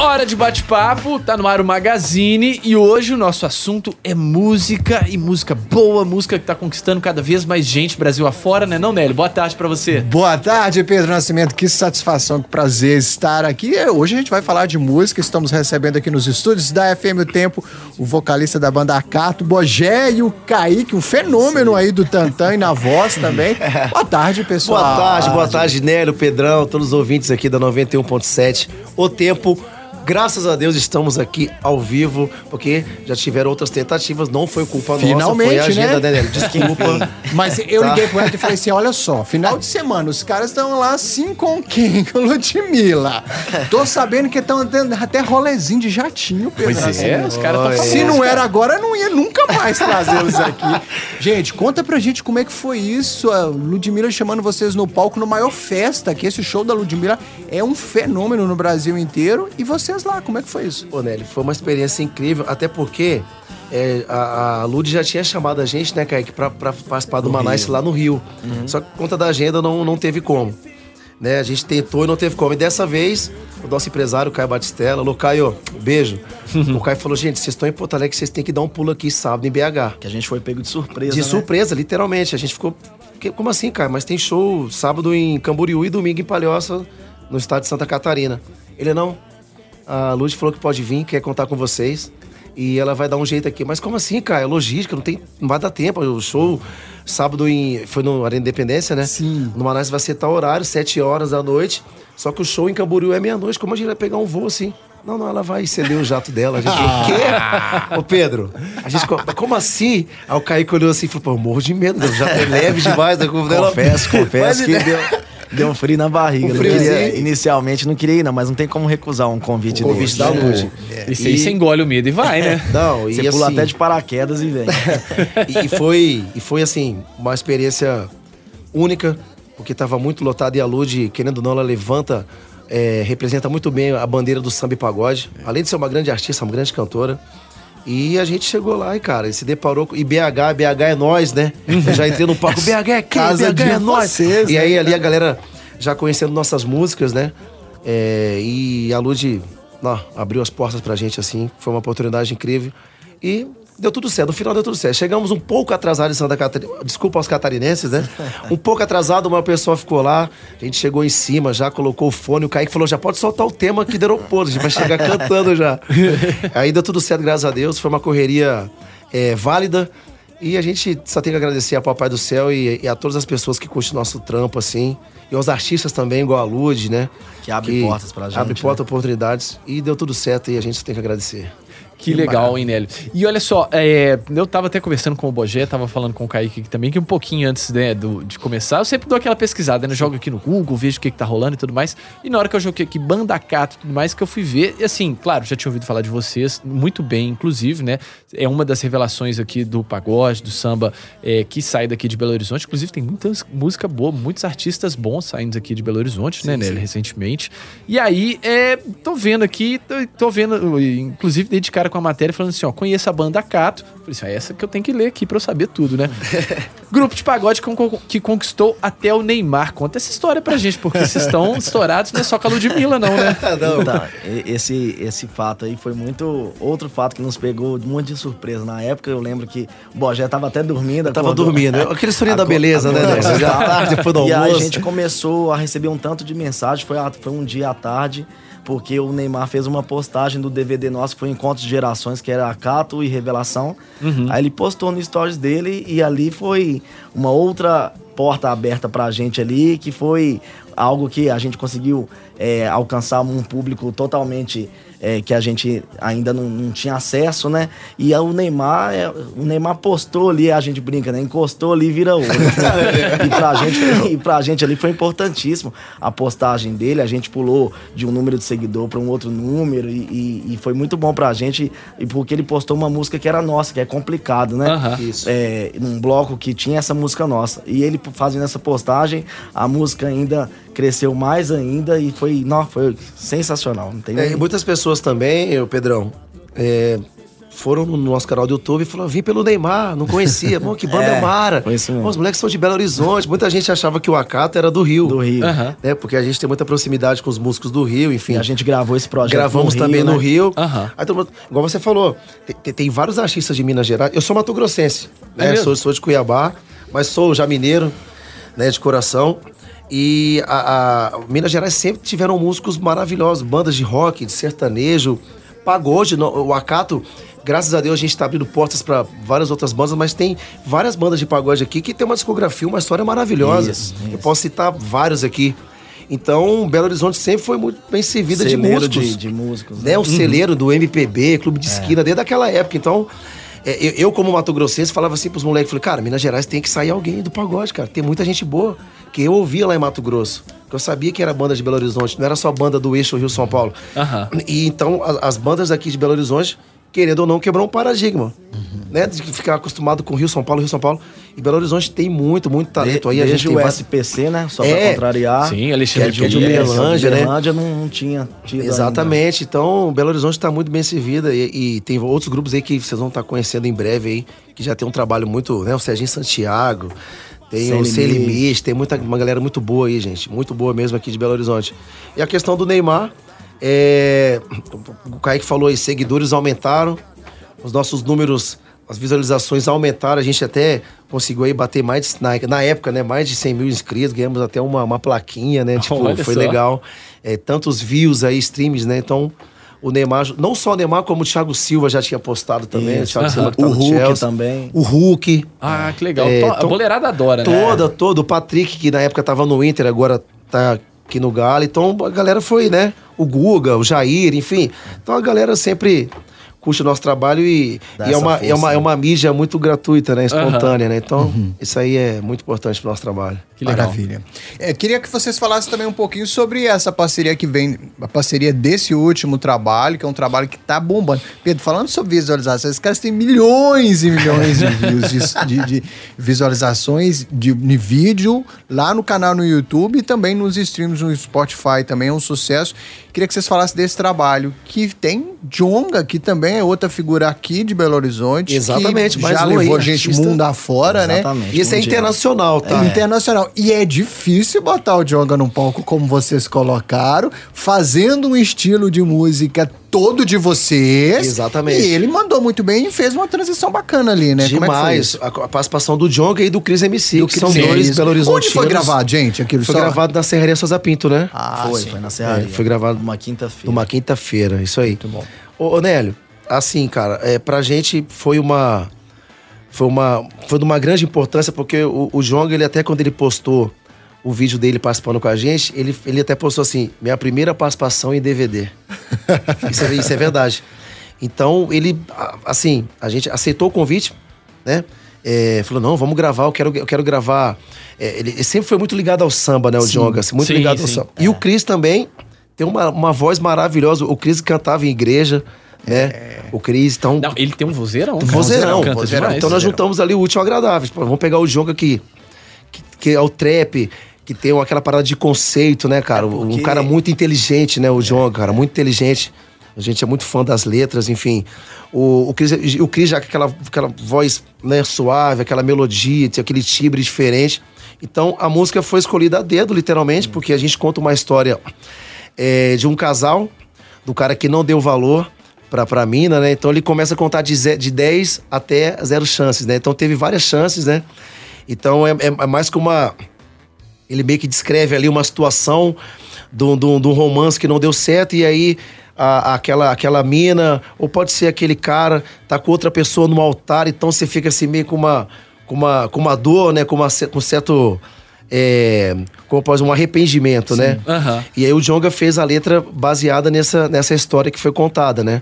Hora de bate-papo, tá no ar o Magazine e hoje o nosso assunto é música e música boa, música que tá conquistando cada vez mais gente Brasil afora, né não, Nélio? Boa tarde pra você. Boa tarde, Pedro Nascimento. Que satisfação, que prazer estar aqui. Hoje a gente vai falar de música. Estamos recebendo aqui nos estúdios da FM O Tempo o vocalista da banda Acato, Bogé e o Kaique, um fenômeno aí do Tantan e na voz também. Boa tarde, pessoal. Boa tarde, boa tarde, Nélio, Pedrão, todos os ouvintes aqui da 91.7. O Tempo Graças a Deus estamos aqui ao vivo, porque já tiveram outras tentativas, não foi culpa Finalmente, nossa, foi a agenda, né? né? Desculpa. Mas eu tá. liguei pro Ed e falei assim: olha só, final de semana, os caras estão lá assim com quem? Com Ludmilla. Tô sabendo que estão dando até rolezinho de jatinho, Pedro. Pois é, os caras estão Se não era agora, não ia nunca mais trazê-los aqui. Gente, conta pra gente como é que foi isso. A Ludmilla chamando vocês no palco no maior festa, que esse show da Ludmilla é um fenômeno no Brasil inteiro. E você vocês lá, como é que foi isso? Ô, Nelly, foi uma experiência incrível, até porque é, a, a Lud já tinha chamado a gente, né, Kaique, pra, pra participar do Manais lá no Rio. Uhum. Só que por conta da agenda não, não teve como. Né, a gente tentou e não teve como. E dessa vez, o nosso empresário, Caio Batistella, alô, Caio, beijo. o Caio falou, gente, vocês estão em Porto Alegre, vocês têm que dar um pulo aqui sábado em BH. Que a gente foi pego de surpresa, De né? surpresa, literalmente. A gente ficou, como assim, Caio? Mas tem show sábado em Camboriú e domingo em Palhoça, no estado de Santa Catarina. Ele, não, a Luz falou que pode vir, quer contar com vocês. E ela vai dar um jeito aqui. Mas como assim, cara? É logística, não, tem, não vai dar tempo. O show sábado em, foi no Arena Independência, né? Sim. No Manaus vai ser tal horário, 7 horas da noite. Só que o show em Camboriú é meia-noite. Como a gente vai pegar um voo assim? Não, não, ela vai ceder o jato dela. A gente falou, quê? Ô, Pedro, a gente, como assim? Aí o Kaique olhou assim e falou, pô, eu morro de medo, o jato é leve demais. Né? Confesso, confesso que deu... Deu um frio na barriga. Um queria, inicialmente não queria ir, não, mas não tem como recusar um convite o convite da Luz. É. E, e você engole o medo e vai, né? Não, você e pula assim, até de paraquedas e vem. e, foi, e foi assim, uma experiência única, porque estava muito lotado e a Lud, querendo ou não, ela levanta, é, representa muito bem a bandeira do samba e pagode. Além de ser uma grande artista, uma grande cantora. E a gente chegou lá e, cara, se deparou com. E BH, BH é nós, né? Eu já entrei no palco, BH é quem? Casa BH é nós. Vocês, e aí né? ali a galera já conhecendo nossas músicas, né? É, e a Lud abriu as portas pra gente, assim. Foi uma oportunidade incrível. E deu tudo certo. No final deu tudo certo. Chegamos um pouco atrasado em Santa Catarina. Desculpa aos catarinenses, né? Um pouco atrasado, uma pessoa ficou lá. A gente chegou em cima, já colocou o fone. O Kaique falou: já pode soltar o tema aqui do aeroporto. A gente vai chegar cantando já. Aí deu tudo certo, graças a Deus. Foi uma correria é, válida. E a gente só tem que agradecer ao Papai do Céu e, e a todas as pessoas que curtem nosso trampo, assim. E aos artistas também, igual a Lud, né? Que abre que portas pra gente. Abre né? portas, oportunidades. E deu tudo certo e a gente só tem que agradecer. Que, legal, hein, Nélio? E olha só, é, eu tava até conversando com o Bogé, tava falando com o Kaique aqui também, que um pouquinho antes né, do, de começar, eu sempre dou aquela pesquisada, né? Jogo aqui no Google, vejo o que, que tá rolando e tudo mais. E na hora que eu joguei aqui Banda Cato e tudo mais, que eu fui ver, e assim, claro, já tinha ouvido falar de vocês, muito bem, inclusive, né? É uma das revelações aqui do pagode, do samba, é, que sai daqui de Belo Horizonte. Inclusive, tem muita música boa, muitos artistas bons saindo aqui de Belo Horizonte, né, sim, né, Nélio, recentemente. E aí, é, tô vendo aqui, tô, tô vendo, inclusive, dei de cara com a matéria falando assim, ó, conheço a banda Cato. Falei assim, é essa que eu tenho que ler aqui pra eu saber tudo, né? Grupo de pagode que conquistou até o Neymar. Conta essa história pra gente, porque vocês estão estourados, não é só com a Ludmilla, não, né? não. Então, esse, esse fato aí foi muito... Outro fato que nos pegou muito de surpresa. Na época, eu lembro que o Bogé tava até dormindo. Eu tava dormindo. Aquele soninho da beleza, né? tarde, depois do almoço. E aí a gente começou a receber um tanto de mensagem. Foi, foi um dia à tarde porque o Neymar fez uma postagem do DVD nosso, que foi Encontro de Gerações, que era Acato e Revelação. Uhum. Aí ele postou no stories dele e ali foi uma outra porta aberta pra gente ali, que foi algo que a gente conseguiu é, alcançar um público totalmente é, que a gente ainda não, não, tinha acesso, né? E o Neymar, é, o Neymar postou ali, a gente brinca, né? Encostou ali, vira ouro. e, pra gente, e pra gente ali foi importantíssimo a postagem dele. A gente pulou de um número de seguidor para um outro número e, e, e, foi muito bom pra gente, e porque ele postou uma música que era nossa, que é complicado, né? Uhum. Isso. É, num bloco que tinha essa música nossa. E ele fazendo essa postagem, a música ainda cresceu mais ainda e foi, não, foi sensacional. Não tem é, muitas pessoas também, eu, Pedrão, é, foram no nosso canal do YouTube e falaram, vim pelo Neymar, não conhecia. Pô, que banda É, mara. os moleques são de Belo Horizonte. Muita gente achava que o Acato era do Rio. Do Rio. Aham. Né? Porque a gente tem muita proximidade com os músicos do Rio, enfim. E a gente gravou esse projeto Gravamos no Rio, também né? no Rio. Aham. Aí todo mundo- igual você falou, tem, tem- vários artistas de Minas Gerais. Eu sou mato-grossense, É né? mesmo? sou, sou de Cuiabá, mas sou já mineiro, né? De coração. E a, a- Minas Gerais sempre tiveram músicos maravilhosos, bandas de rock, de sertanejo, pagode. no- o Acato, graças a Deus, a gente está abrindo portas para várias outras bandas, mas tem várias bandas de pagode aqui que tem uma discografia, uma história maravilhosa. Isso, Eu isso. posso citar vários aqui. Então, Belo Horizonte sempre foi muito bem servida de Celeiro músicos de, de músicos. né, o celeiro do MPB, Clube É. de Esquina, desde aquela época. Então, é, eu, eu, como Mato Grossense, falava assim pros moleques, falei, cara, Minas Gerais tem que sair alguém do pagode, cara. Tem muita gente boa, que eu ouvia lá em Mato Grosso. Que eu sabia que era banda de Belo Horizonte, não era só banda do eixo Rio-São Paulo. Aham. E então, as, bandas aqui de Belo Horizonte, querendo ou não, quebrou um paradigma. Né, de ficar acostumado com Rio, São Paulo, Rio, São Paulo. E Belo Horizonte tem muito, muito talento aí. A gente o SPC, né? Só É. pra contrariar. Sim, Alexandre que é de Uberlândia, Uberlândia, né? não, não tinha tido Exatamente. Então, Belo Horizonte está muito bem servida e, e tem outros grupos aí que vocês vão estar conhecendo em breve aí, que já tem um trabalho muito, né? O Serginho Santiago, tem Sem o Sem Limite. Limite, tem muita, uma galera muito boa aí, gente. Muito boa mesmo aqui de Belo Horizonte. E a questão do Neymar, é, o Kaique falou aí, seguidores aumentaram, os nossos números, as visualizações aumentaram, a gente até conseguiu aí bater mais, de- na, na época, né, mais de 100 mil inscritos, ganhamos até uma, uma plaquinha, né, tipo, Olha foi só. legal. É, tantos views aí, streams, né, então... O Neymar, não só o Neymar, como o Thiago Silva já tinha postado também. Isso. O Thiago. Silva que tá O no Hulk Chelsea. também. O Hulk. Ah, que legal. É, a então- boleirada adora, né? Toda, todo. O Patrick, que na época tava no Inter, agora tá aqui no Galo. Então a galera foi, né? O Guga, o Jair, enfim. Então a galera sempre curte o nosso trabalho e, e é, uma, é, força, uma, né? é uma mídia muito gratuita, né? Espontânea, né? Então isso aí é muito importante pro nosso trabalho. Que legal. Maravilha. É, queria que vocês falassem também um pouquinho sobre essa parceria que vem, a parceria desse último trabalho, que é um trabalho que tá bombando. Pedro, falando sobre visualizações, esses caras têm milhões e milhões de views, de, de- de visualizações de, de vídeo lá no canal no YouTube e também nos streams no Spotify, também é um sucesso. Queria que vocês falassem desse trabalho, que tem Jonga, que também é outra figura aqui de Belo Horizonte. Exatamente, que mais já um aí, levou gente artista. mundo afora, né? Exatamente. E esse é internacional, tá? É internacional. E é difícil botar o Jonga num palco como vocês colocaram, fazendo um estilo de música todo de vocês. Exatamente. E ele mandou muito bem e fez uma transição bacana ali, né? Como é que foi Demais. isso? a, a participação do Jonga e do Chris MC, Do que são dois. Belo Horizonte. Onde foi gravado, gente? Aquilo Foi só? gravado na Serraria Souza Pinto, né? Ah, foi, sim. foi na Serraria. É, foi gravado Uma quinta-feira. Numa quinta-feira, isso aí. Muito bom. Ô Nélio, assim, cara, é, pra gente foi uma. Foi uma. Foi de uma grande importância, porque o, o Jonga, ele até quando ele postou o vídeo dele participando com a gente, ele, ele até postou assim: minha primeira participação em DVD. isso, é, isso é verdade. Então, ele, assim, a gente aceitou o convite, né? É, falou, não, vamos gravar, eu quero, eu quero gravar. É, ele, sempre foi muito ligado ao samba, né, o Jonga? assim, muito Sim, ligado ao sim. samba. E o Cris também tem uma, uma voz maravilhosa. O Cris cantava em igreja, né? O Cris, então. Não, ele tem um vozeirão. cara. vozeirão. Canta vozeirão. demais. Então nós juntamos ali o útil ao agradável. Tipo, vamos pegar o Jonga que, que, que é o trap, que tem aquela parada de conceito, né, cara? Um porque- cara muito inteligente, né, o Jonga, cara, muito inteligente. A gente é muito fã das letras, enfim. O, o, Cris, o Cris já com aquela, aquela voz né, suave, aquela melodia, tem aquele timbre diferente. Então a música foi escolhida a dedo, literalmente, porque a gente conta uma história é, de um casal, do cara que não deu valor pra, pra mina, né? Então ele começa a contar de, de 10 até zero chances, né? Então teve várias chances, né? Então é, é- é mais que uma. Ele meio que descreve ali uma situação um de um romance que não deu certo, e aí a- aquela, aquela mina, ou pode ser aquele cara, tá com outra pessoa no altar, então você fica assim meio com uma, com uma, com uma dor, né? Com, uma, com certo. É, como pode um arrependimento, né? Aham. E aí o Jonga fez a letra baseada nessa, nessa história que foi contada, né?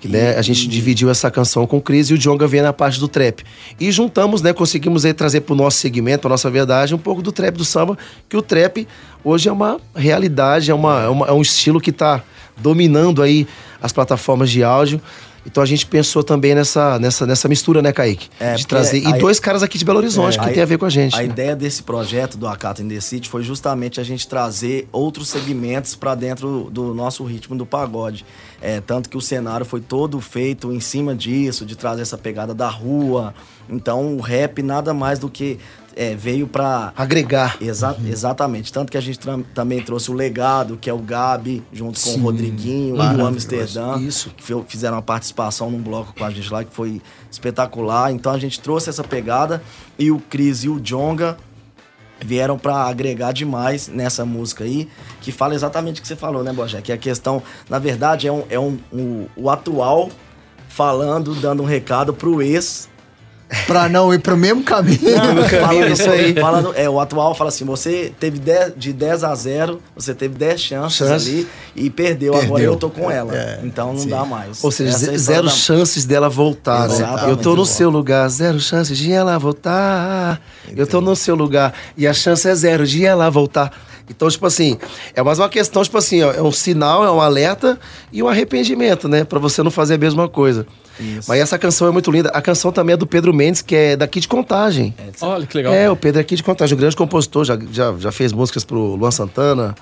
Que, né, a gente dividiu essa canção com o Cris e o Jonga veio na parte do trap. E juntamos, né? Conseguimos aí trazer pro nosso segmento, pra nossa verdade, um pouco do trap do samba, que o trap hoje é uma realidade, é, uma, é, uma- é um estilo que tá dominando aí as plataformas de áudio. Então a gente pensou também nessa, nessa, nessa mistura, né, Kaique? É, de trazer. E aí- dois caras aqui de Belo Horizonte que Aí- tem a ver com a gente. A né? ideia desse projeto do Acato in the City foi justamente a gente trazer outros segmentos para dentro do nosso ritmo do pagode. É, tanto que o cenário foi todo feito em cima disso, de trazer essa pegada da rua. Então o rap nada mais do que é, veio para Agregar. Exa exatamente. Tanto que a gente também trouxe o legado, que é o Gabi, junto com o Rodriguinho o. Amsterdã. Isso. Que fizeram uma participação num bloco com a gente lá, que foi espetacular. Então a gente trouxe essa pegada. E o Cris e o Jonga vieram pra agregar demais nessa música aí, que fala exatamente o que você falou, né, Bojé? Que a questão, na verdade, é um, é um, um- o atual falando, dando um recado pro ex Pra não ir pro mesmo caminho. falando, isso aí. falando- é, o atual fala assim: você teve 10, de 10 a 0, você teve 10 chances Chance. ali e perdeu. Agora Perdeu. eu tô com ela. então não dá mais. Ou seja, Essa é zero da- chances dela voltar, né? Exatamente. Eu tô no seu lugar, zero chances de ela voltar. Eu tô no seu lugar e a chance é zero de ela voltar. Então, tipo assim, é mais uma questão, tipo assim, ó, é um sinal, é um alerta e um arrependimento, né? Pra você não fazer a mesma coisa. Isso. Mas essa canção é muito linda. A canção também é do Pedro Mendes, que é daqui de Contagem. Olha que legal. É, o Pedro é aqui de Contagem, um grande compositor, já, já, já fez músicas pro Luan Santana,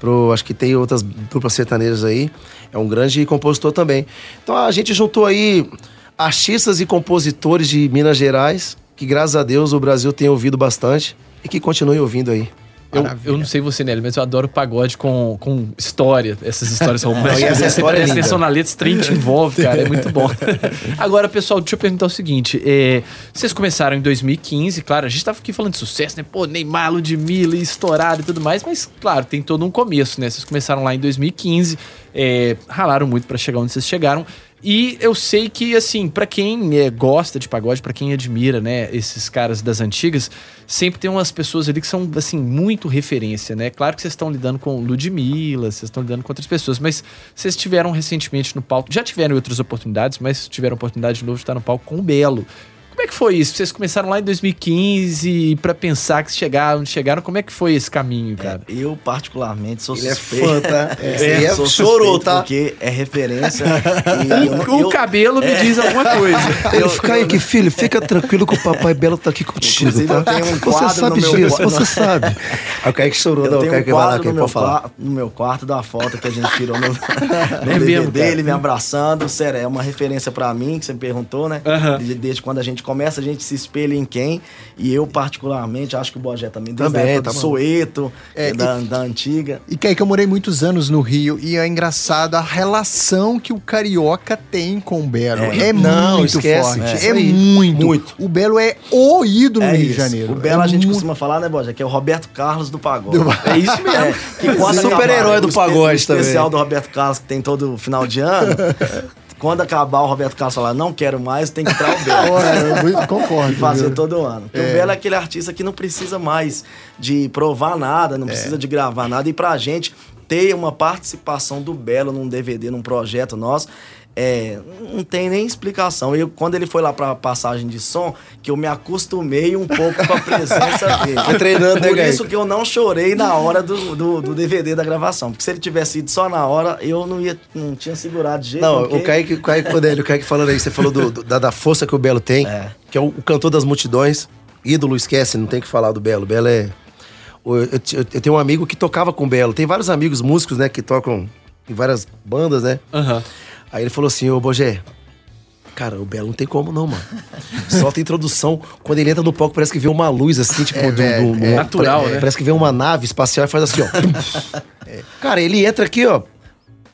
pro, acho que tem outras duplas sertanejas aí. É um grande compositor também. Então a gente juntou aí artistas e compositores de Minas Gerais, que graças a Deus o Brasil tem ouvido bastante e que continue ouvindo aí. Eu, eu não sei você, Nelly, mas eu adoro pagode com, com história, essas histórias românticas. essa história é atenção na letra, trem te envolve, cara, é muito bom. Agora, pessoal, deixa eu perguntar o seguinte: é, vocês começaram em 2015, claro, a gente tava aqui falando de sucesso, né? Pô, Neymar, Ludmilla, estourado e tudo mais, mas, claro, tem todo um começo, né? Vocês começaram lá em 2015, é, ralaram muito pra chegar onde vocês chegaram. E eu sei que, assim, pra quem é, gosta de pagode, pra quem admira, né, esses caras das antigas, sempre tem umas pessoas ali que são, assim, muito referência, né? Claro que vocês estão lidando com Ludmilla, vocês estão lidando com outras pessoas, mas vocês tiveram recentemente no palco, já tiveram outras oportunidades, mas tiveram oportunidade de novo de estar no palco com o Belo. Como é que foi isso? Vocês começaram lá em 2015 e pra pensar que chegaram, chegaram, como é que foi esse caminho, cara? Eu, particularmente, sou Ele é suspeito. fã, tá? É, é- sou chorou, tá? Porque é referência. e eu O eu- cabelo me diz alguma coisa. Ele Eu- fica aí que, filho, fica tranquilo que o Papai Belo tá aqui contigo, Inclusive, tá? eu tenho um você sabe disso, você sabe. Aí o Kaique chorou, Eu não, o um Kaique vai lá, quem no meu, pode falar. no meu quarto da foto que a gente tirou no, no É DVD mesmo, dele, me abraçando. Sério, é uma referência pra mim, que você me perguntou, né? Desde quando a gente começa, a gente se espelha em quem. E eu, particularmente, acho que o Bogé também, desde Também, a época tá do. Soeto, É, da, da antiga. E Kaique, eu morei muitos anos no Rio e é engraçado a relação que o carioca tem com o Belo. É, É. Não, muito esquece. forte. É, É, aí. muito. Muito. O Belo é o ídolo É no Rio de isso. Janeiro. O Belo é a gente muito- costuma falar, né, Bogé? Que é o Roberto Carlos do pagode. É isso mesmo. É, que quando Super-herói do o pagode o especial também. do Roberto Carlos que tem todo final de ano. quando acabar o Roberto Carlos falar, não quero mais, tem que entrar o Belo. Eu concordo. E fazer viu? todo ano. Porque o Belo é aquele artista que não precisa mais de provar nada, não precisa de gravar nada. E pra gente ter uma participação do Belo num DVD, num projeto nosso, é, não tem nem explicação. Eu, quando ele foi lá pra passagem de som, que eu me acostumei um pouco com a presença dele. Foi treinando, né, Por isso que eu não chorei na hora do, do, do DVD da gravação. Porque se ele tivesse ido só na hora, eu não ia, não tinha segurado de jeito Não, nenhum, o Kaique, o Kaique, Odélio, o Kaique falando aí, você falou do- do- da, da força que o Belo tem, É. que é o, o cantor das multidões, ídolo, esquece, não tem que falar do Belo. Belo é... Eu, eu- eu tenho um amigo que tocava com o Belo, tem vários amigos músicos, né, que tocam em várias bandas, né? Aham. Aí ele falou assim, ô Bogé, cara, o Belo não tem como não, mano. Solta a introdução, quando ele entra no palco parece que vê uma luz assim, tipo, do, velho, do- é. um- Natural, né? Parece que vê uma nave espacial e faz assim, ó. Cara, ele entra aqui, ó.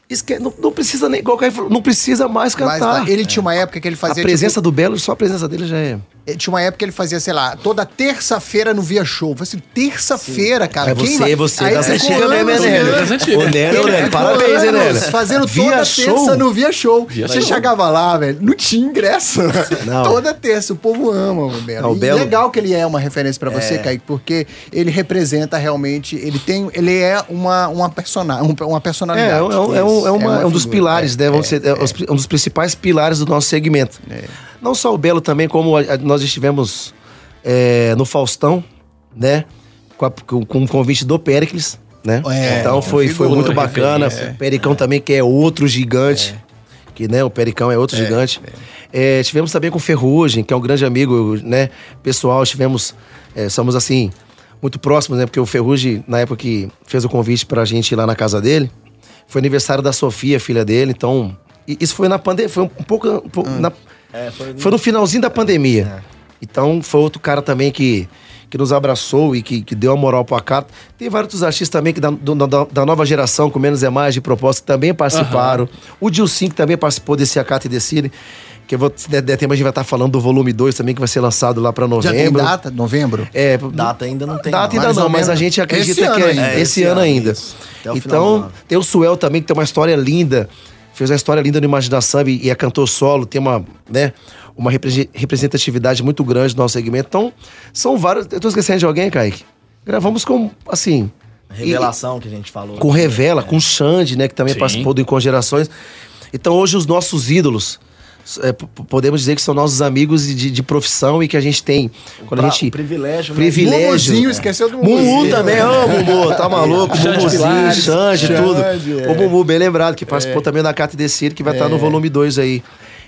esque- não, não precisa nem, igual o Caio falou, não precisa mais Mas cantar. ele tinha uma época que ele a fazia. presença tipo, do Belo, só a presença dele já é. Ele tinha uma época que ele fazia, sei lá, toda terça-feira no Via Show. Eu falei assim, terça-feira, cara. É quem você, vai- você, Aí das ficou antigas mesmo, né, Nélio, Ele Nélio, ficou parabéns, hein, Nélio? Fazendo Via toda show. terça no Via Show. Via Você show. chegava lá, velho, não tinha ingresso. Não. Toda terça, o povo ama o Belo. Não, o E Belo- legal que ele é uma referência pra você, Kaique, porque ele representa realmente, ele tem, ele é uma, uma, persona, um- uma É, personalidade. é, um, é, um, é, um- é uma- é um dos figura. pilares, né? Vamos dizer, é, um dos principais pilares do nosso segmento. Não só o Belo também, como a- a- nós estivemos é, no Faustão, né? Com, a- com- o convite do Pericles, né? É, então foi, foi figura, muito bacana. referência. Pericão também, que é outro gigante. que né, o Pericão é outro gigante. É, tivemos também com o Ferrugem, que é um grande amigo, né, pessoal. Tivemos, é, somos assim, muito próximos, né? Porque o Ferrugem, na época que fez o convite pra gente ir lá na casa dele, foi aniversário da Sofia, filha dele. Então, isso foi na pandemia, foi um pouco, um pouco na- É, foi, foi no finalzinho da pandemia. Então foi outro cara também que, que nos abraçou e que, que deu a moral pro Acato. Tem vários outros artistas também que da, do- da, da nova geração, com menos é mais de proposta, que também participaram. O Dilcim, que também participou desse Acato e Decide. Que eu vou, se der, der tempo, a gente vai estar falando do volume 2 também, que vai ser lançado lá pra Já tem novembro. data? Novembro? É, Data ainda não tem, Data não. ainda não, mas a gente acredita Esse que ano é ainda. esse, É, esse ano ano, ainda. isso. Até o final do Então, ano. tem o Suel também, que tem uma história linda. Fez uma história linda no Imaginação e, e é cantor solo, tem uma, né, uma repre- representatividade muito grande no nosso segmento. Então, são vários. Eu tô esquecendo de alguém, Kaique? Gravamos com, assim. Revelação que a gente falou. e- com Revela, com Xande, né, que também Sim. participou do Encongerações. Então, hoje, os nossos ídolos. É, podemos dizer que são nossos amigos de, de profissão e que a gente tem. Quando Pra- a gente. o privilégio, né? Privilégio. Mumuzinho, esqueceu do Mumu Mumuzinho. também, ô Mumu, tá maluco? Mumuzinho, Xande, tudo. É. O Mumu, bem lembrado, que participou também da Cata Decide, que vai estar no volume 2 aí.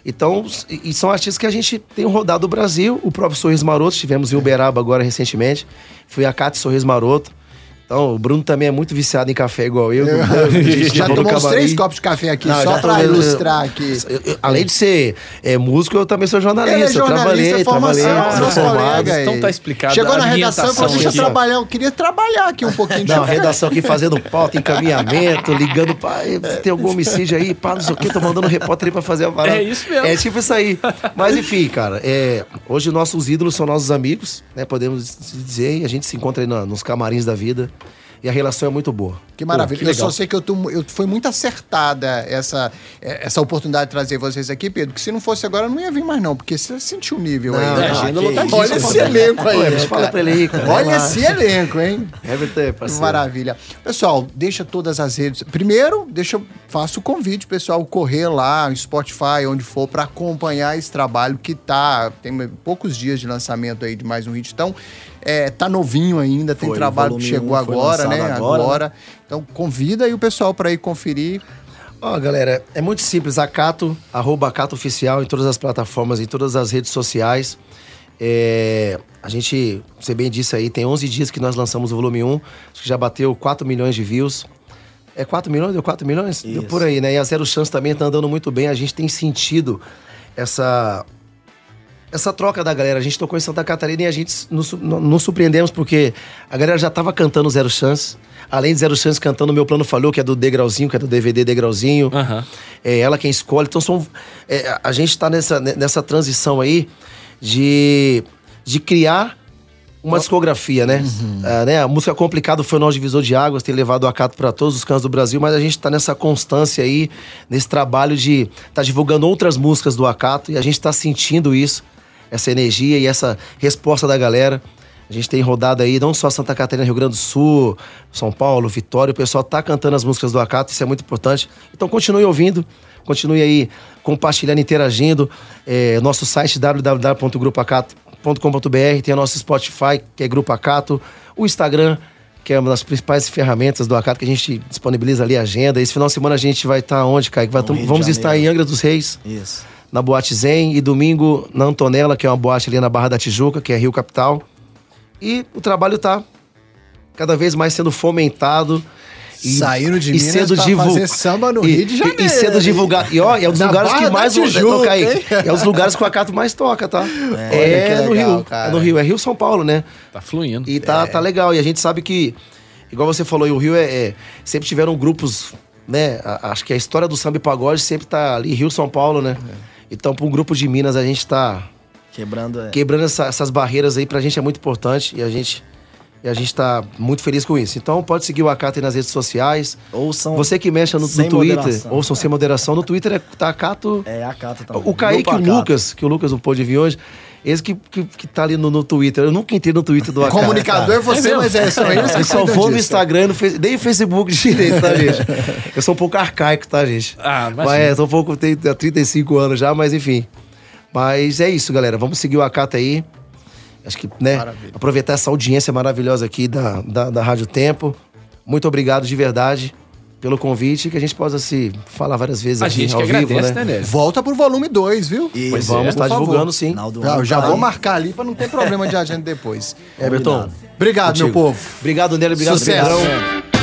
Então, e são artistas que a gente tem rodado o Brasil, o próprio Sorriso Maroto, estivemos em Uberaba agora recentemente, fui a Cata e Sorriso Maroto. Então, o Bruno também é muito viciado em café igual eu. A gente Já tomou uns três copos de café aqui, Não, só tomei- ilustrar aqui. Eu- eu- além de ser é, músico, eu também sou jornalista. Ele é eu jornalista, trabalhei, formação, trabalhei, sou formado. Então tá explicado Chegou na redação e falou, deixa eu trabalhar, eu queria trabalhar aqui um pouquinho. deixa Não, a eu- redação aqui fazendo pauta, encaminhamento, ligando pra. "Ei, Tem algum homicídio aí? Pá, não sei o quê, tô mandando repórter aí pra fazer a parada. É isso mesmo. É tipo isso aí. Mas enfim, cara, é, hoje nossos ídolos são nossos amigos, né? Podemos dizer, a gente se encontra aí na- nos camarins da vida. E a relação é muito boa. Que maravilha. Pô, que eu só sei que eu, tô, eu foi muito acertada essa, eh, essa oportunidade de trazer vocês aqui, Pedro, que se não fosse agora eu não ia vir mais não, porque você sentiu o nível Não, aí. não, né? agenda lotadíssima. Olha esse elenco aí. Pô, né, fala pra ele aí, cara. Olha esse elenco, hein? Que parceiro. Maravilha. Pessoal, deixa todas as redes. Primeiro, deixa, faço o convite, pessoal, correr lá no Spotify, onde for, para acompanhar esse trabalho que tá. Tem poucos dias de lançamento aí de mais um hit. Então, é, tá novinho ainda, tem Foi, trabalho que chegou um agora, né? Agora. agora, Então, convida aí o pessoal para ir conferir. Ó, galera, é muito simples. Acato, arroba Acato Oficial em todas as plataformas, em todas as redes sociais. É, a gente, você bem disse aí, tem 11 dias que nós lançamos o volume 1. Acho que já bateu 4 milhões de views. É 4 milhões? Deu 4 milhões? Deu Isso. por aí, né? E a Zero Chance também tá andando muito bem. A gente tem sentido essa essa troca da galera. A gente tocou em Santa Catarina e a gente nos, nos surpreendemos porque a galera já tava cantando Zero Chance. Além de Zero Chance cantando Meu Plano Falhou, que é do Degrauzinho, que é do DVD Degrauzinho. Aham. É ela quem escolhe. Então são, é, a- gente tá nessa, nessa transição aí de, de criar uma discografia, né? Ah, né? A música Complicado foi o nosso divisor de águas, tem levado o acato para todos os cantos do Brasil, mas a gente tá nessa constância aí, nesse trabalho de tá divulgando outras músicas do acato e a gente tá sentindo isso, essa energia e essa resposta da galera. A gente tem rodado aí, não só Santa Catarina, Rio Grande do Sul, São Paulo, Vitória, o pessoal tá cantando as músicas do Acato, isso é muito importante. Então continue ouvindo, continue aí compartilhando, interagindo. É, nosso site www.grupoacato.com.br, tem o nosso Spotify, que é Grupo Acato, o Instagram, que é uma das principais ferramentas do Acato, que a gente disponibiliza ali a agenda. Esse final de semana a gente vai estar onde, Kaique? Vai vamos estar em. Angra dos Reis, Isso. Na Boate Zen, e domingo na Antonella, que é uma boate ali na Barra da Tijuca, que é Rio Capital. E o trabalho tá cada vez mais sendo fomentado. E, Saindo de e Minas sendo pra divu- fazer samba no e- Rio de e- Janeiro, E, sendo hein? divulgado. E ó, é um dos lugares Barra que mais Kaique, hein? É um dos lugares que o Acato mais toca, tá? É, Olha que no legal, Rio. cara. É no Rio, é Rio São Paulo, né? Tá fluindo. E tá, tá legal. E a gente sabe que, igual você falou, e o Rio é, é- sempre tiveram grupos, né? A- acho que a história do samba e pagode sempre tá ali, Rio, São Paulo, né? Então, para um grupo de Minas, a gente tá Quebrando. é, quebrando essa- essas barreiras aí, pra gente é muito importante e a gente, e a gente tá muito feliz com isso. Então, pode seguir o Acato aí nas redes sociais. Ouçam. Você que mexe no, no Twitter, moderação. ouçam sem moderação. No Twitter é tá Acato. É a Cata também. O Kaique e o Acato. Lucas, que o Lucas não pôde vir hoje, esse que, que, que tá ali no, no Twitter. Eu nunca entrei no Twitter do Acato. Comunicador é você, mesmo? mas é só eles que Eu só vou no. Instagram, no Face- nem o Facebook direito, tá, gente? Eu sou um pouco arcaico, tá, gente? Ah, imagina. Mas é, sou um pouco, tenho 35 anos já, mas enfim. Mas é isso, galera. Vamos seguir o Acata aí. Acho que, né, Maravilha. aproveitar essa audiência maravilhosa aqui da, da, da Rádio Tempo. Muito obrigado de verdade. Pelo convite, que a gente possa se falar várias vezes A aqui gente que ao vivo, agradece, né, né? Nélio? Volta pro volume 2, viu? E Pois vamos é, estar por favor. divulgando sim. Final do Já, tá vou aí. marcar ali pra não ter problema de agenda depois. Everton, Combinado. Obrigado, meu contigo. povo. Obrigado, Nélio. Obrigado, Sucesso. Pedrão.